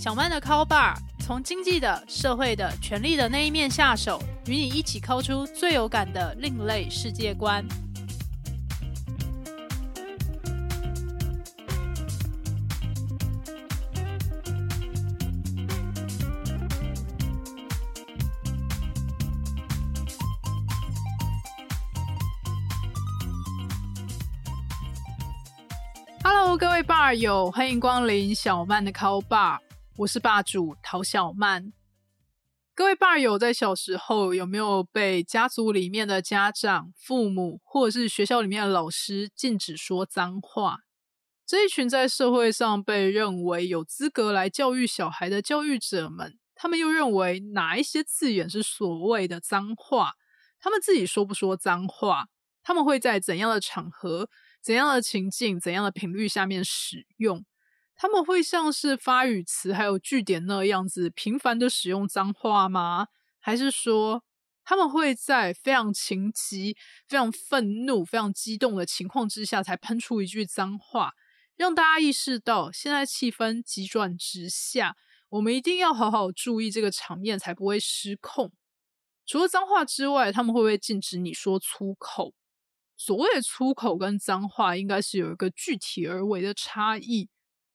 小曼的 Call Bar 从经济的、社会的、权力的那一面下手，与你一起抠出最有感的另类世界观。Hello，各位 bar 友，欢迎光临小曼的 Call Bar。我是霸主陶小曼。各位霸友在小时候有没有被家族里面的家长、父母，或者是学校里面的老师禁止说脏话？这一群在社会上被认为有资格来教育小孩的教育者们，他们又认为哪一些字眼是所谓的脏话？他们自己说不说脏话？他们会在怎样的场合、怎样的情境、怎样的频率下面使用？他们会像是发语词还有句点那样子频繁的使用脏话吗？还是说他们会在非常情急、非常愤怒、非常激动的情况之下才喷出一句脏话，让大家意识到现在气氛急转直下，我们一定要好好注意这个场面，才不会失控。除了脏话之外，他们会不会禁止你说粗口？所谓的粗口跟脏话，应该是有一个具体而为的差异。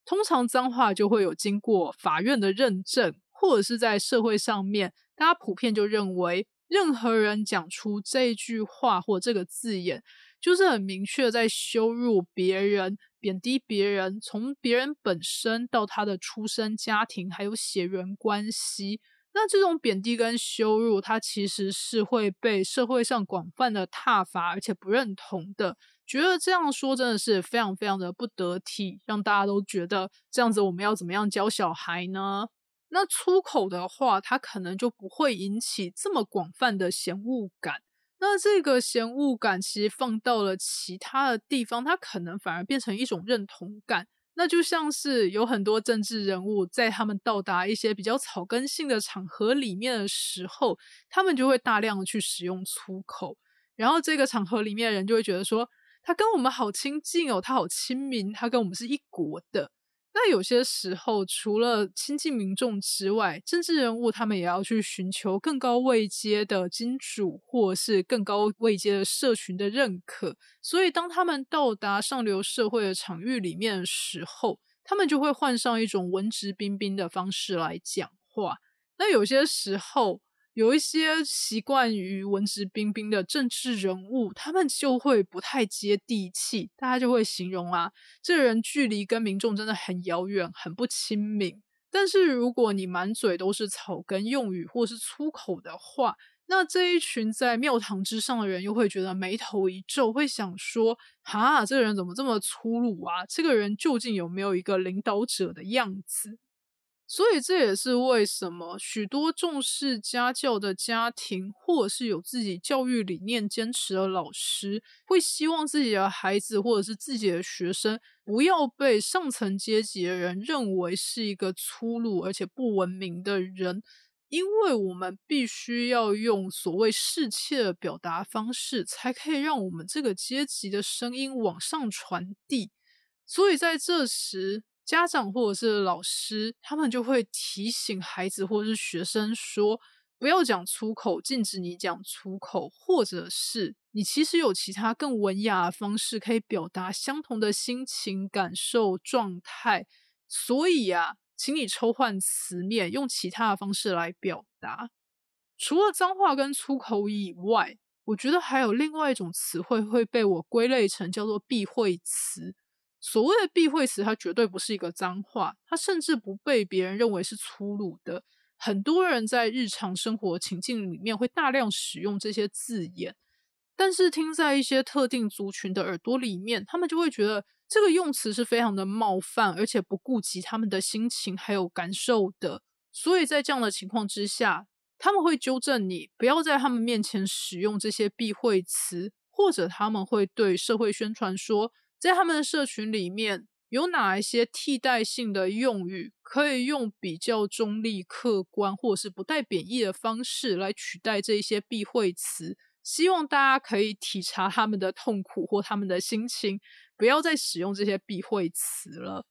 通常脏话就会有经过法院的认证，或者是在社会上面，大家普遍就认为，任何人讲出这句话或这个字眼，就是很明确在羞辱别人、贬低别人，从别人本身到他的出生家庭还有血缘关系，那这种贬低跟羞辱，它其实是会被社会上广泛的挞伐，而且不认同的。觉得这样说真的是非常非常的不得体，让大家都觉得这样子我们要怎么样教小孩呢？那粗口的话，它可能就不会引起这么广泛的嫌恶感。那这个嫌恶感其实放到了其他的地方，它可能反而变成一种认同感。那就像是有很多政治人物在他们到达一些比较草根性的场合里面的时候，他们就会大量的去使用粗口，然后这个场合里面的人就会觉得说。他跟我们好亲近哦，他好亲民，他跟我们是一国的。那有些时候，除了亲近民众之外，政治人物他们也要去寻求更高位阶的金主，或是更高位阶的社群的认可。所以，当他们到达上流社会的场域里面的时候，他们就会换上一种文质彬彬的方式来讲话。那有些时候，有一些习惯于文质彬彬的政治人物，他们就会不太接地气，大家就会形容啊，这人距离跟民众真的很遥远，很不亲民。但是如果你满嘴都是草根用语或是粗口的话，那这一群在庙堂之上的人又会觉得眉头一皱，会想说：哈，这个人怎么这么粗鲁啊？这个人究竟有没有一个领导者的样子？所以这也是为什么许多重视家教的家庭，或者是有自己教育理念坚持的老师，会希望自己的孩子或者是自己的学生，不要被上层阶级的人认为是一个粗鲁而且不文明的人，因为我们必须要用所谓世切的表达方式，才可以让我们这个阶级的声音往上传递。所以在这时。家长或者是老师，他们就会提醒孩子或者是学生说：“不要讲粗口，禁止你讲粗口，或者是你其实有其他更文雅的方式可以表达相同的心情、感受、状态。所以啊，请你抽换词面，用其他的方式来表达。除了脏话跟粗口以外，我觉得还有另外一种词汇会被我归类成叫做避讳词。”所谓的避讳词，它绝对不是一个脏话，它甚至不被别人认为是粗鲁的。很多人在日常生活情境里面会大量使用这些字眼，但是听在一些特定族群的耳朵里面，他们就会觉得这个用词是非常的冒犯，而且不顾及他们的心情还有感受的。所以在这样的情况之下，他们会纠正你不要在他们面前使用这些避讳词，或者他们会对社会宣传说。在他们的社群里面，有哪一些替代性的用语可以用比较中立、客观，或者是不带贬义的方式来取代这一些避讳词？希望大家可以体察他们的痛苦或他们的心情，不要再使用这些避讳词了。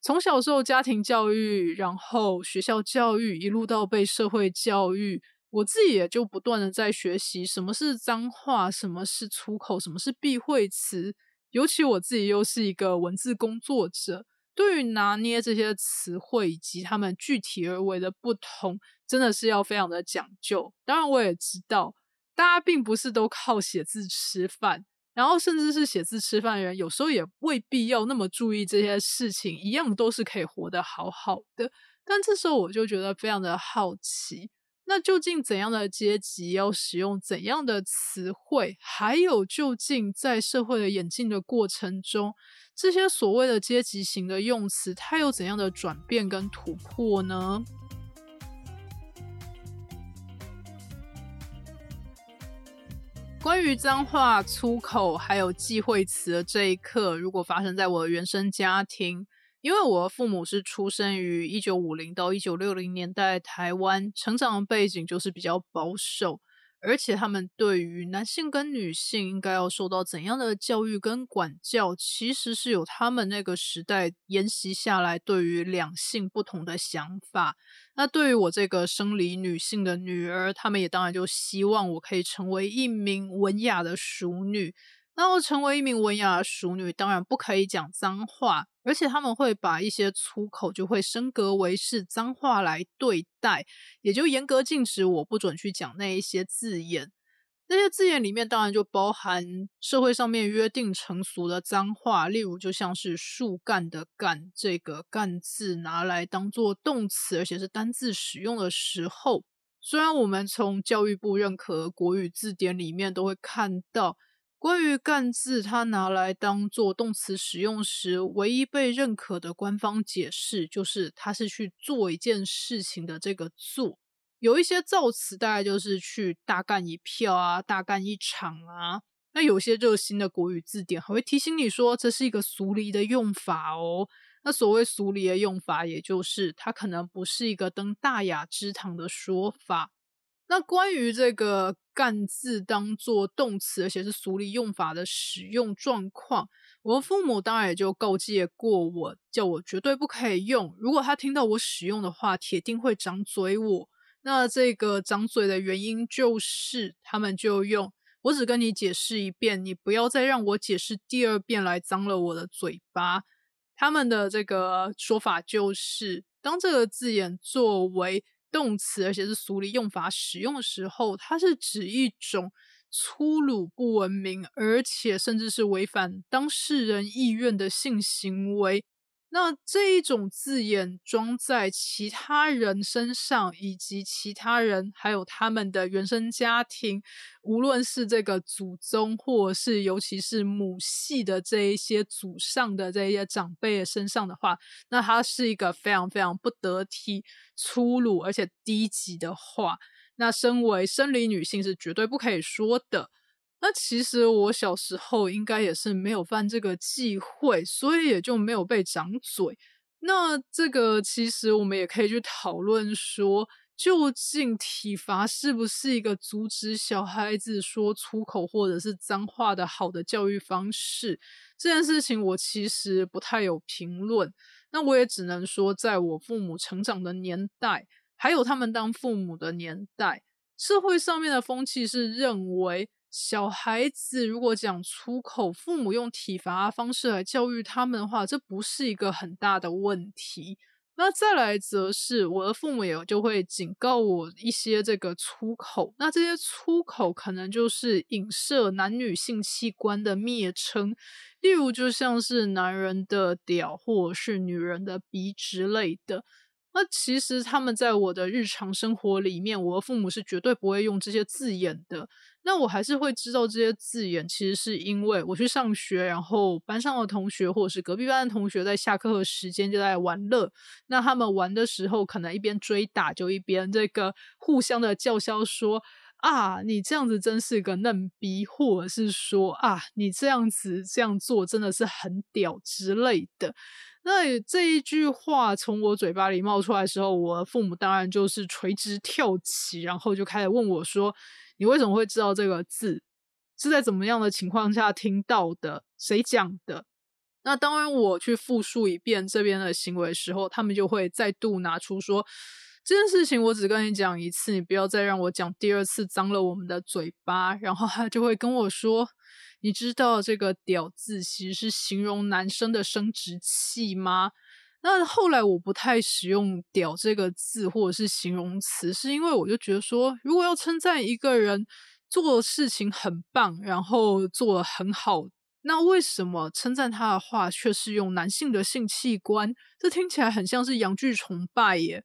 从小受家庭教育，然后学校教育，一路到被社会教育，我自己也就不断的在学习什么是脏话，什么是粗口，什么是避讳词。尤其我自己又是一个文字工作者，对于拿捏这些词汇以及他们具体而为的不同，真的是要非常的讲究。当然，我也知道大家并不是都靠写字吃饭，然后甚至是写字吃饭的人，有时候也未必要那么注意这些事情，一样都是可以活得好好的。但这时候我就觉得非常的好奇。那究竟怎样的阶级要使用怎样的词汇？还有，究竟在社会的演进的过程中，这些所谓的阶级型的用词，它有怎样的转变跟突破呢？关于脏话、粗口还有忌讳词的这一刻，如果发生在我的原生家庭。因为我父母是出生于一九五零到一九六零年代台湾，成长的背景就是比较保守，而且他们对于男性跟女性应该要受到怎样的教育跟管教，其实是有他们那个时代沿袭下来对于两性不同的想法。那对于我这个生理女性的女儿，他们也当然就希望我可以成为一名文雅的淑女。那我成为一名文雅淑女，当然不可以讲脏话，而且他们会把一些粗口就会升格为是脏话来对待，也就严格禁止我不准去讲那一些字眼。那些字眼里面当然就包含社会上面约定成俗的脏话，例如就像是树干的干这个干字拿来当做动词，而且是单字使用的时候，虽然我们从教育部认可国语字典里面都会看到。关于“干”字，它拿来当做动词使用时，唯一被认可的官方解释就是它是去做一件事情的这个“做”。有一些造词大概就是去大干一票啊，大干一场啊。那有些热心的国语字典还会提醒你说，这是一个俗离的用法哦。那所谓俗离的用法，也就是它可能不是一个登大雅之堂的说法。那关于这个“干”字当做动词，而且是俗理用法的使用状况，我父母当然也就告诫过我，叫我绝对不可以用。如果他听到我使用的话，铁定会掌嘴我。那这个掌嘴的原因就是，他们就用我只跟你解释一遍，你不要再让我解释第二遍来脏了我的嘴巴。他们的这个说法就是，当这个字眼作为。动词，而且是俗理用法使用的时候，它是指一种粗鲁、不文明，而且甚至是违反当事人意愿的性行为。那这一种字眼装在其他人身上，以及其他人还有他们的原生家庭，无论是这个祖宗，或是尤其是母系的这一些祖上的这些长辈的身上的话，那它是一个非常非常不得体、粗鲁而且低级的话。那身为生理女性是绝对不可以说的。那其实我小时候应该也是没有犯这个忌讳，所以也就没有被掌嘴。那这个其实我们也可以去讨论说，究竟体罚是不是一个阻止小孩子说粗口或者是脏话的好的教育方式？这件事情我其实不太有评论。那我也只能说，在我父母成长的年代，还有他们当父母的年代，社会上面的风气是认为。小孩子如果讲粗口，父母用体罚方式来教育他们的话，这不是一个很大的问题。那再来则是我的父母也就会警告我一些这个粗口，那这些粗口可能就是影射男女性器官的蔑称，例如就像是男人的屌或者是女人的鼻之类的。那其实他们在我的日常生活里面，我的父母是绝对不会用这些字眼的。那我还是会知道这些字眼，其实是因为我去上学，然后班上的同学或者是隔壁班的同学在下课的时间就在玩乐。那他们玩的时候，可能一边追打，就一边这个互相的叫嚣说：“啊，你这样子真是个嫩逼！”或者是说：“啊，你这样子这样做真的是很屌”之类的。那这一句话从我嘴巴里冒出来的时候，我父母当然就是垂直跳起，然后就开始问我说。你为什么会知道这个字？是在怎么样的情况下听到的？谁讲的？那当然，我去复述一遍这边的行为的时候，他们就会再度拿出说这件事情，我只跟你讲一次，你不要再让我讲第二次，脏了我们的嘴巴。然后他就会跟我说：“你知道这个‘屌’字其实是形容男生的生殖器吗？”那后来我不太使用“屌”这个字或者是形容词，是因为我就觉得说，如果要称赞一个人做事情很棒，然后做的很好。那为什么称赞他的话却是用男性的性器官？这听起来很像是阳具崇拜耶。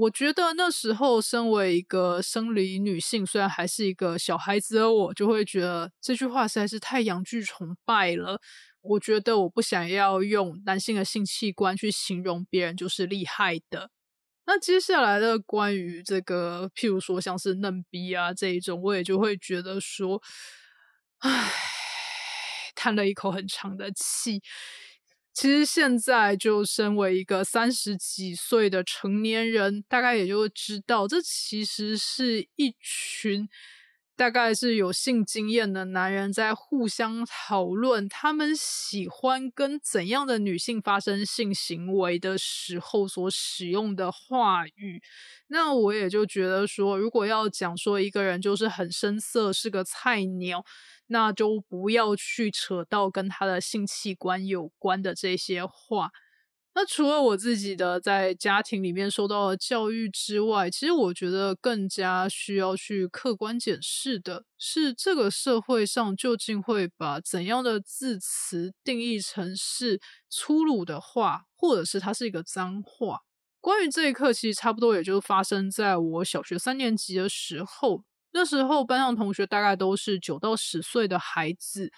我觉得那时候身为一个生理女性，虽然还是一个小孩子的我，就会觉得这句话实在是太阳具崇拜了。我觉得我不想要用男性的性器官去形容别人就是厉害的。那接下来的关于这个，譬如说像是嫩逼啊这一种，我也就会觉得说，唉。叹了一口很长的气。其实现在就身为一个三十几岁的成年人，大概也就知道，这其实是一群大概是有性经验的男人在互相讨论他们喜欢跟怎样的女性发生性行为的时候所使用的话语。那我也就觉得说，如果要讲说一个人就是很生涩，是个菜鸟。那就不要去扯到跟他的性器官有关的这些话。那除了我自己的在家庭里面受到的教育之外，其实我觉得更加需要去客观检视的是，这个社会上究竟会把怎样的字词定义成是粗鲁的话，或者是它是一个脏话。关于这一刻，其实差不多也就发生在我小学三年级的时候。那时候班上同学大概都是九到十岁的孩子，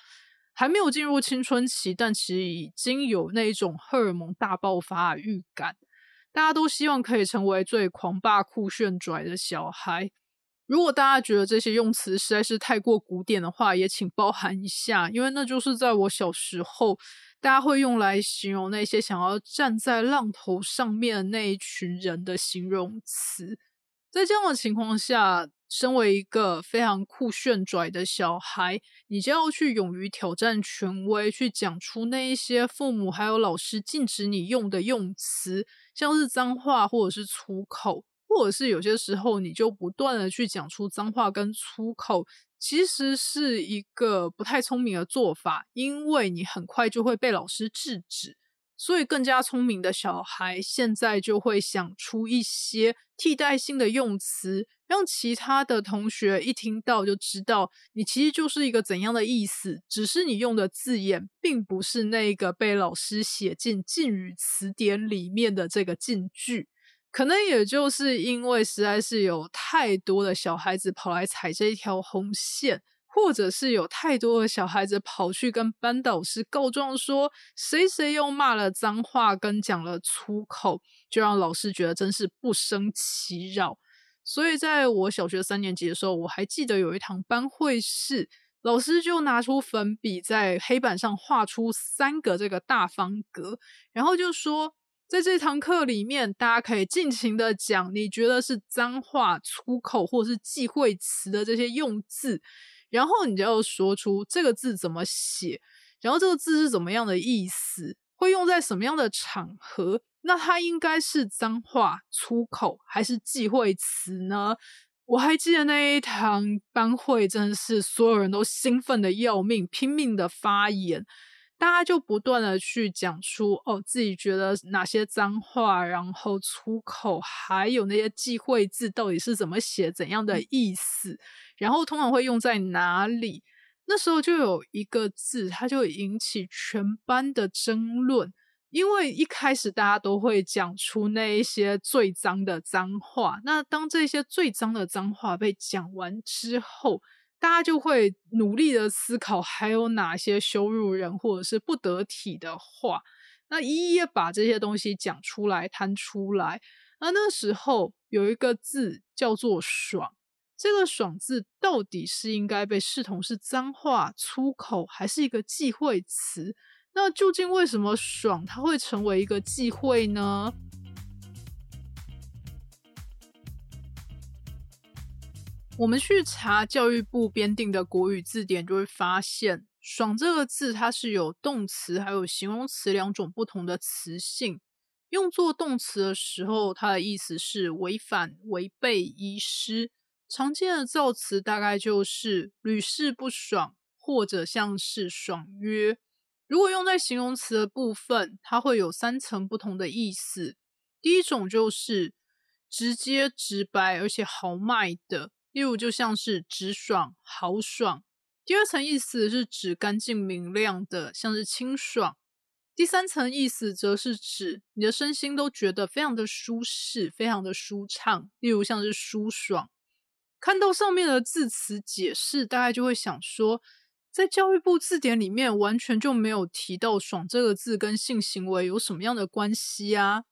还没有进入青春期，但其实已经有那一种荷尔蒙大爆发的预感。大家都希望可以成为最狂霸、酷炫、拽的小孩。如果大家觉得这些用词实在是太过古典的话，也请包涵一下，因为那就是在我小时候大家会用来形容那些想要站在浪头上面的那一群人的形容词。在这样的情况下。身为一个非常酷炫拽的小孩，你就要去勇于挑战权威，去讲出那一些父母还有老师禁止你用的用词，像是脏话或者是粗口，或者是有些时候你就不断的去讲出脏话跟粗口，其实是一个不太聪明的做法，因为你很快就会被老师制止。所以，更加聪明的小孩现在就会想出一些替代性的用词，让其他的同学一听到就知道你其实就是一个怎样的意思。只是你用的字眼，并不是那个被老师写进禁语词典里面的这个禁句。可能也就是因为实在是有太多的小孩子跑来踩这一条红线。或者是有太多的小孩子跑去跟班导师告状，说谁谁又骂了脏话跟讲了粗口，就让老师觉得真是不胜其扰。所以在我小学三年级的时候，我还记得有一堂班会是老师就拿出粉笔在黑板上画出三个这个大方格，然后就说在这堂课里面，大家可以尽情的讲你觉得是脏话、粗口或是忌讳词的这些用字。然后你就要说出这个字怎么写，然后这个字是怎么样的意思，会用在什么样的场合？那它应该是脏话、粗口还是忌讳词呢？我还记得那一堂班会，真的是所有人都兴奋的要命，拼命的发言，大家就不断的去讲出哦自己觉得哪些脏话，然后粗口，还有那些忌讳字到底是怎么写，怎样的意思。然后通常会用在哪里？那时候就有一个字，它就引起全班的争论。因为一开始大家都会讲出那一些最脏的脏话，那当这些最脏的脏话被讲完之后，大家就会努力的思考还有哪些羞辱人或者是不得体的话，那一一把这些东西讲出来摊出来。而那时候有一个字叫做“爽”。这个“爽”字到底是应该被视同是脏话、粗口，还是一个忌讳词？那究竟为什么“爽”它会成为一个忌讳呢？我们去查教育部编定的国语字典，就会发现“爽”这个字它是有动词还有形容词两种不同的词性。用作动词的时候，它的意思是违反、违背、遗失。常见的造词大概就是屡试不爽，或者像是爽约。如果用在形容词的部分，它会有三层不同的意思。第一种就是直接、直白而且豪迈的。例如，就像是直爽、豪爽。第二层意思是指干净明亮的，像是清爽。第三层意思则是指你的身心都觉得非常的舒适、非常的舒畅。例如，像是舒爽。看到上面的字词解释，大概就会想说，在教育部字典里面完全就没有提到“爽”这个字跟性行为有什么样的关系啊？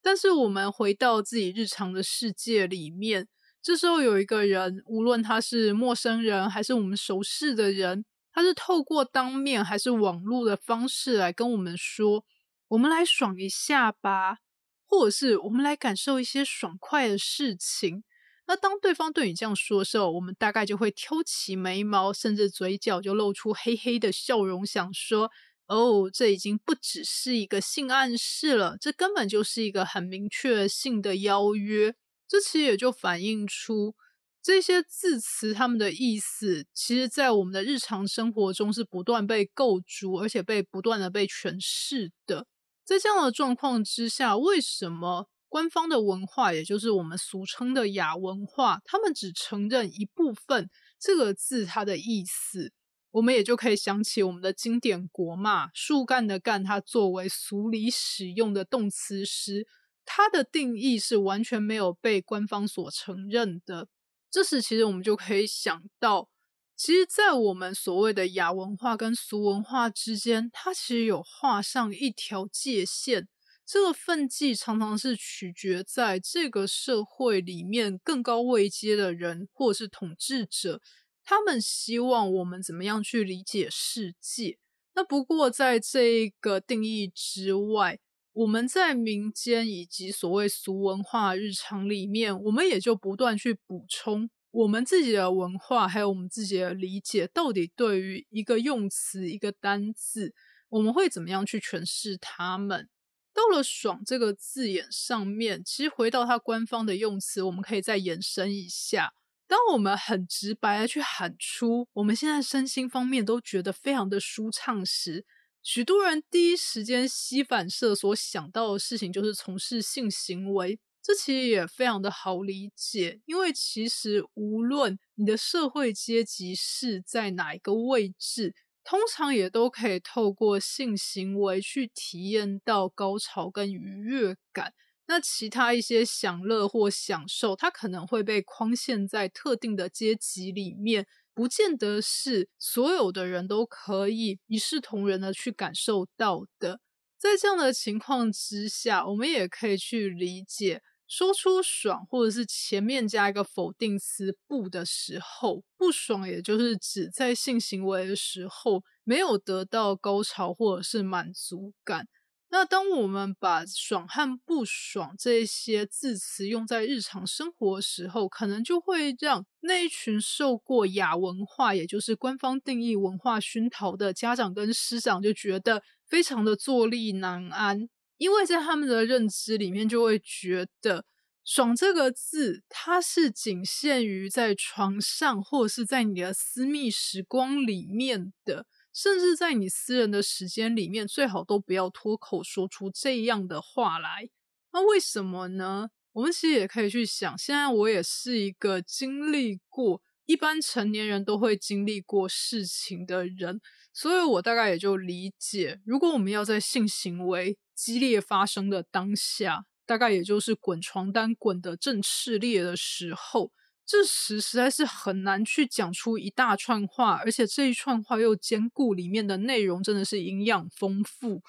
但是我们回到自己日常的世界里面。这时候有一个人，无论他是陌生人还是我们熟识的人，他是透过当面还是网络的方式来跟我们说：“我们来爽一下吧，或者是我们来感受一些爽快的事情。”那当对方对你这样说的时候，我们大概就会挑起眉毛，甚至嘴角就露出黑黑的笑容，想说：“哦，这已经不只是一个性暗示了，这根本就是一个很明确性的邀约。”这其实也就反映出这些字词，它们的意思，其实在我们的日常生活中是不断被构筑，而且被不断的被诠释的。在这样的状况之下，为什么官方的文化，也就是我们俗称的雅文化，他们只承认一部分这个字它的意思？我们也就可以想起我们的经典国骂“树干”的“干”，它作为俗里使用的动词时。它的定义是完全没有被官方所承认的。这时，其实我们就可以想到，其实，在我们所谓的雅文化跟俗文化之间，它其实有画上一条界限。这个分际常常是取决在这个社会里面更高位阶的人，或是统治者，他们希望我们怎么样去理解世界。那不过，在这个定义之外，我们在民间以及所谓俗文化日常里面，我们也就不断去补充我们自己的文化，还有我们自己的理解，到底对于一个用词、一个单字，我们会怎么样去诠释它们？到了“爽”这个字眼上面，其实回到它官方的用词，我们可以再延伸一下。当我们很直白的去喊出我们现在身心方面都觉得非常的舒畅时，许多人第一时间吸反射所想到的事情就是从事性行为，这其实也非常的好理解，因为其实无论你的社会阶级是在哪一个位置，通常也都可以透过性行为去体验到高潮跟愉悦感。那其他一些享乐或享受，它可能会被框限在特定的阶级里面。不见得是所有的人都可以一视同仁的去感受到的。在这样的情况之下，我们也可以去理解，说出爽，或者是前面加一个否定词“不”的时候，不爽，也就是指在性行为的时候没有得到高潮或者是满足感。那当我们把“爽”和“不爽”这些字词用在日常生活的时候，可能就会让那一群受过雅文化，也就是官方定义文化熏陶的家长跟师长，就觉得非常的坐立难安，因为在他们的认知里面，就会觉得“爽”这个字，它是仅限于在床上，或者是在你的私密时光里面的。甚至在你私人的时间里面，最好都不要脱口说出这样的话来。那为什么呢？我们其实也可以去想，现在我也是一个经历过一般成年人都会经历过事情的人，所以我大概也就理解，如果我们要在性行为激烈发生的当下，大概也就是滚床单滚得正炽烈的时候。这时实在是很难去讲出一大串话，而且这一串话又兼顾里面的内容，真的是营养丰富。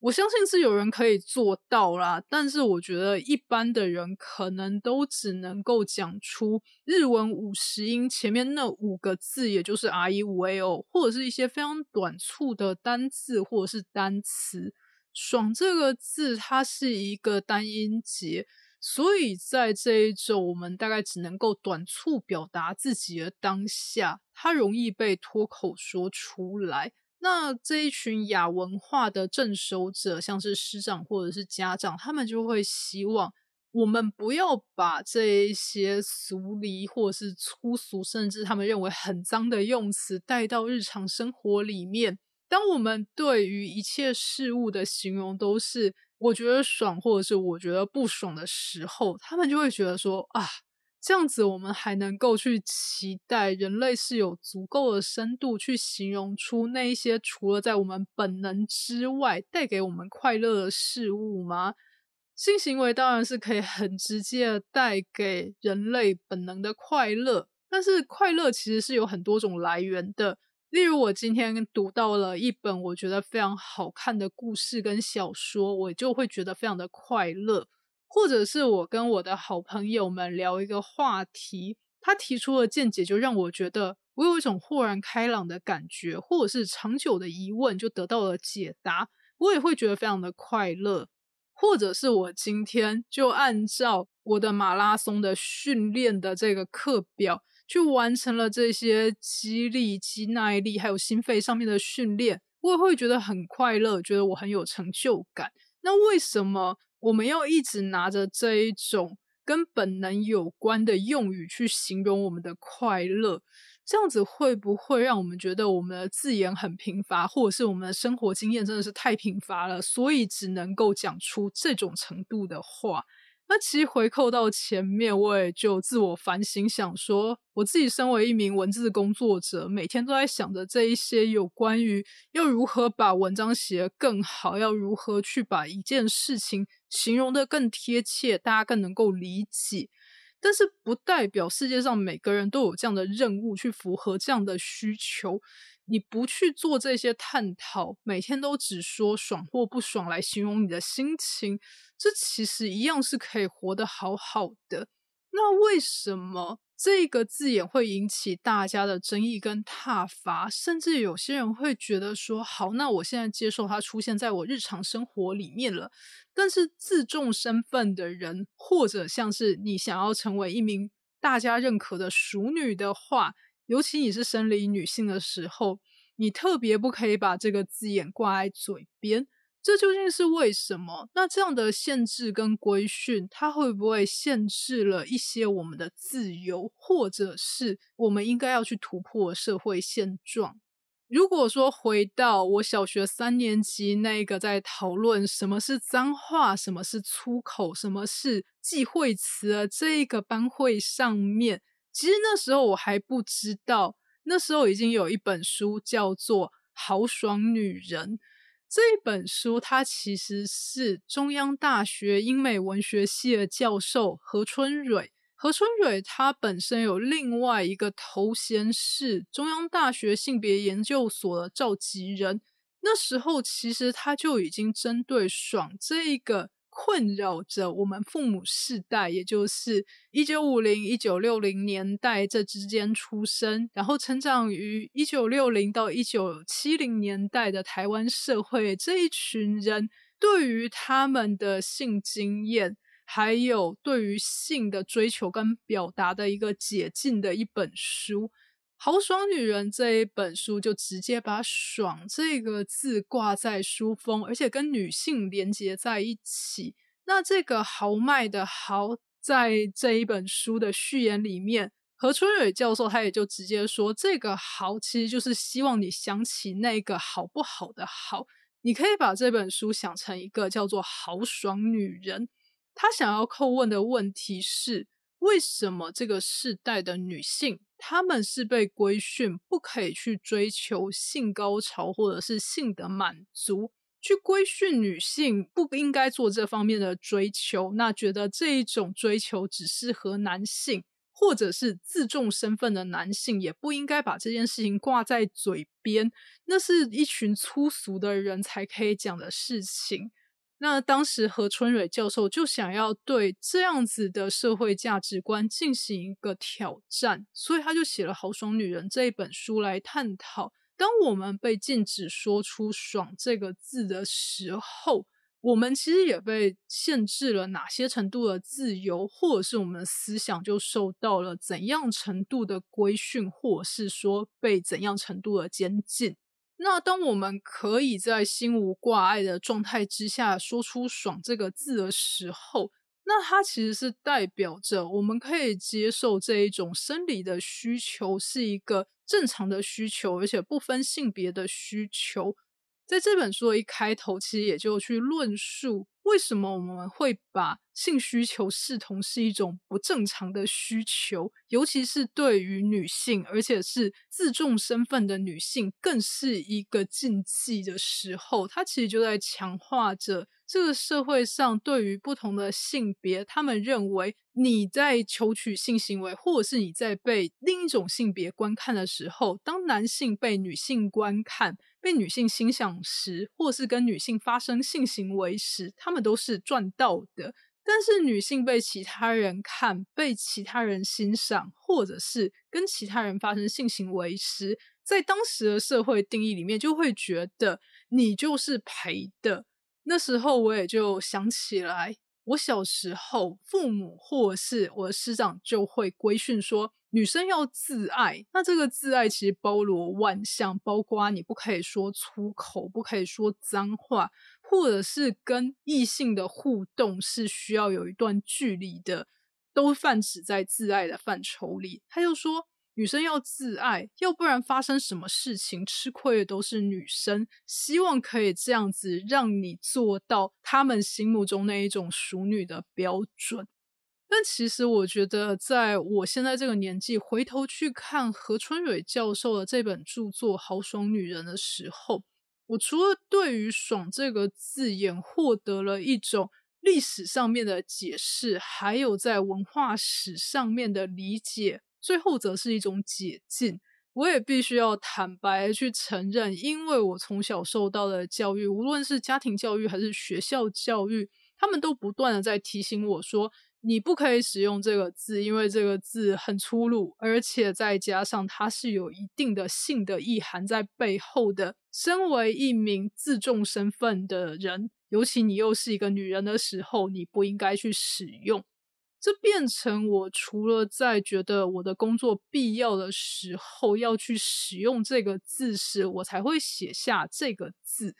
我相信是有人可以做到啦，但是我觉得一般的人可能都只能够讲出日文五十音前面那五个字，也就是 R E 五 A O，或者是一些非常短促的单字或者是单词。爽这个字，它是一个单音节。所以在这一种我们大概只能够短促表达自己的当下，它容易被脱口说出来。那这一群亚文化的镇守者，像是师长或者是家长，他们就会希望我们不要把这一些俗离或是粗俗，甚至他们认为很脏的用词带到日常生活里面。当我们对于一切事物的形容都是我觉得爽，或者是我觉得不爽的时候，他们就会觉得说啊。这样子，我们还能够去期待人类是有足够的深度去形容出那一些除了在我们本能之外带给我们快乐的事物吗？性行为当然是可以很直接的带给人类本能的快乐，但是快乐其实是有很多种来源的。例如，我今天读到了一本我觉得非常好看的故事跟小说，我就会觉得非常的快乐。或者是我跟我的好朋友们聊一个话题，他提出的见解就让我觉得我有一种豁然开朗的感觉，或者是长久的疑问就得到了解答，我也会觉得非常的快乐。或者是我今天就按照我的马拉松的训练的这个课表去完成了这些肌力、肌耐力还有心肺上面的训练，我也会觉得很快乐，觉得我很有成就感。那为什么？我们要一直拿着这一种跟本能有关的用语去形容我们的快乐，这样子会不会让我们觉得我们的字眼很贫乏，或者是我们的生活经验真的是太贫乏了，所以只能够讲出这种程度的话？那其实回扣到前面，我也就自我反省，想说我自己身为一名文字工作者，每天都在想着这一些有关于要如何把文章写得更好，要如何去把一件事情形容的更贴切，大家更能够理解。但是不代表世界上每个人都有这样的任务去符合这样的需求。你不去做这些探讨，每天都只说爽或不爽来形容你的心情。这其实一样是可以活得好好的。那为什么这个字眼会引起大家的争议跟挞伐？甚至有些人会觉得说：“好，那我现在接受它出现在我日常生活里面了。”但是自重身份的人，或者像是你想要成为一名大家认可的熟女的话，尤其你是生理女性的时候，你特别不可以把这个字眼挂在嘴边。这究竟是为什么？那这样的限制跟规训，它会不会限制了一些我们的自由，或者是我们应该要去突破社会现状？如果说回到我小学三年级那个在讨论什么是脏话、什么是粗口、什么是忌讳词的这个班会上面，其实那时候我还不知道，那时候已经有一本书叫做《豪爽女人》。这一本书，它其实是中央大学英美文学系的教授何春蕊。何春蕊他本身有另外一个头衔是中央大学性别研究所的召集人。那时候，其实他就已经针对“爽”这一个。困扰着我们父母世代，也就是一九五零、一九六零年代这之间出生，然后成长于一九六零到一九七零年代的台湾社会这一群人，对于他们的性经验，还有对于性的追求跟表达的一个解禁的一本书。豪爽女人这一本书就直接把“爽”这个字挂在书封，而且跟女性连接在一起。那这个豪迈的“豪”在这一本书的序言里面，何春蕊教授他也就直接说，这个“豪”其实就是希望你想起那个好不好的“好”。你可以把这本书想成一个叫做“豪爽女人”。他想要叩问的问题是。为什么这个世代的女性，她们是被规训不可以去追求性高潮或者是性的满足，去规训女性不应该做这方面的追求？那觉得这一种追求只适合男性，或者是自重身份的男性，也不应该把这件事情挂在嘴边，那是一群粗俗的人才可以讲的事情。那当时何春蕊教授就想要对这样子的社会价值观进行一个挑战，所以他就写了《豪爽女人》这一本书来探讨：当我们被禁止说出“爽”这个字的时候，我们其实也被限制了哪些程度的自由，或者是我们的思想就受到了怎样程度的规训，或者是说被怎样程度的监禁。那当我们可以在心无挂碍的状态之下说出“爽”这个字的时候，那它其实是代表着我们可以接受这一种生理的需求是一个正常的需求，而且不分性别的需求。在这本书的一开头，其实也就去论述为什么我们会把性需求视同是一种不正常的需求，尤其是对于女性，而且是自重身份的女性，更是一个禁忌的时候，它其实就在强化着。这个社会上，对于不同的性别，他们认为你在求取性行为，或者是你在被另一种性别观看的时候，当男性被女性观看、被女性欣赏时，或是跟女性发生性行为时，他们都是赚到的。但是女性被其他人看、被其他人欣赏，或者是跟其他人发生性行为时，在当时的社会定义里面，就会觉得你就是赔的。那时候我也就想起来，我小时候父母或是我的师长就会规训说，女生要自爱。那这个自爱其实包罗万象，包括你不可以说粗口，不可以说脏话，或者是跟异性的互动是需要有一段距离的，都泛指在自爱的范畴里。他就说。女生要自爱，要不然发生什么事情吃亏的都是女生。希望可以这样子让你做到他们心目中那一种淑女的标准。但其实我觉得，在我现在这个年纪，回头去看何春蕊教授的这本著作《豪爽女人》的时候，我除了对于“爽”这个字眼获得了一种历史上面的解释，还有在文化史上面的理解。最后则是一种解禁，我也必须要坦白去承认，因为我从小受到的教育，无论是家庭教育还是学校教育，他们都不断的在提醒我说，你不可以使用这个字，因为这个字很粗鲁，而且再加上它是有一定的性的意涵在背后的。身为一名自重身份的人，尤其你又是一个女人的时候，你不应该去使用。这变成我除了在觉得我的工作必要的时候要去使用这个字时，我才会写下这个字。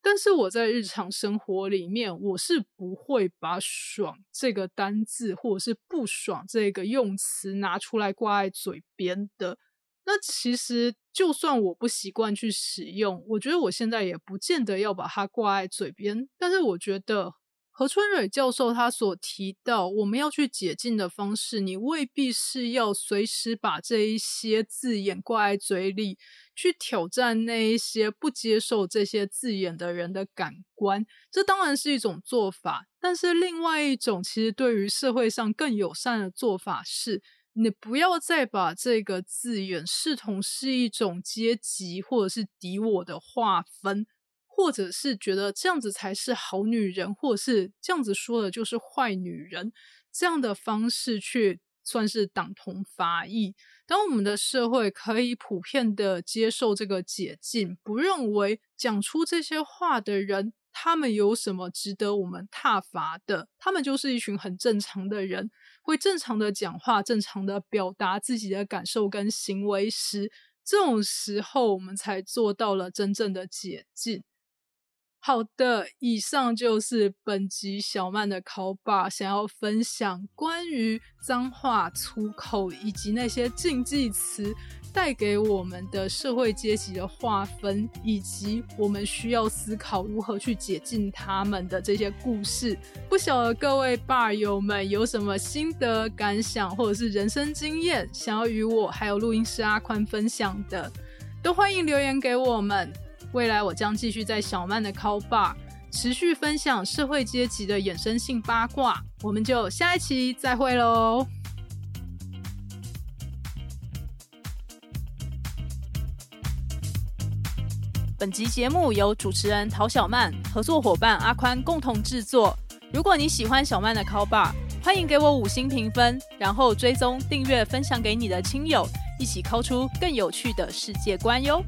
但是我在日常生活里面，我是不会把“爽”这个单字或者是“不爽”这个用词拿出来挂在嘴边的。那其实就算我不习惯去使用，我觉得我现在也不见得要把它挂在嘴边。但是我觉得。何春蕊教授他所提到，我们要去解禁的方式，你未必是要随时把这一些字眼挂在嘴里，去挑战那一些不接受这些字眼的人的感官。这当然是一种做法，但是另外一种其实对于社会上更友善的做法是，你不要再把这个字眼视同是一种阶级或者是敌我的划分。或者是觉得这样子才是好女人，或者是这样子说的就是坏女人，这样的方式去算是党同伐异。当我们的社会可以普遍的接受这个解禁，不认为讲出这些话的人，他们有什么值得我们挞伐的？他们就是一群很正常的人，会正常的讲话，正常的表达自己的感受跟行为时，这种时候我们才做到了真正的解禁。好的，以上就是本集小曼的考爸想要分享关于脏话、粗口以及那些禁忌词带给我们的社会阶级的划分，以及我们需要思考如何去解禁他们的这些故事。不晓得各位爸友们有什么心得感想，或者是人生经验，想要与我还有录音师阿宽分享的，都欢迎留言给我们。未来我将继续在小曼的 Call Bar 持续分享社会阶级的衍生性八卦，我们就下一期再会喽。本集节目由主持人陶小曼、合作伙伴阿宽共同制作。如果你喜欢小曼的 Call Bar，欢迎给我五星评分，然后追踪、订阅、分享给你的亲友，一起 call 出更有趣的世界观哟。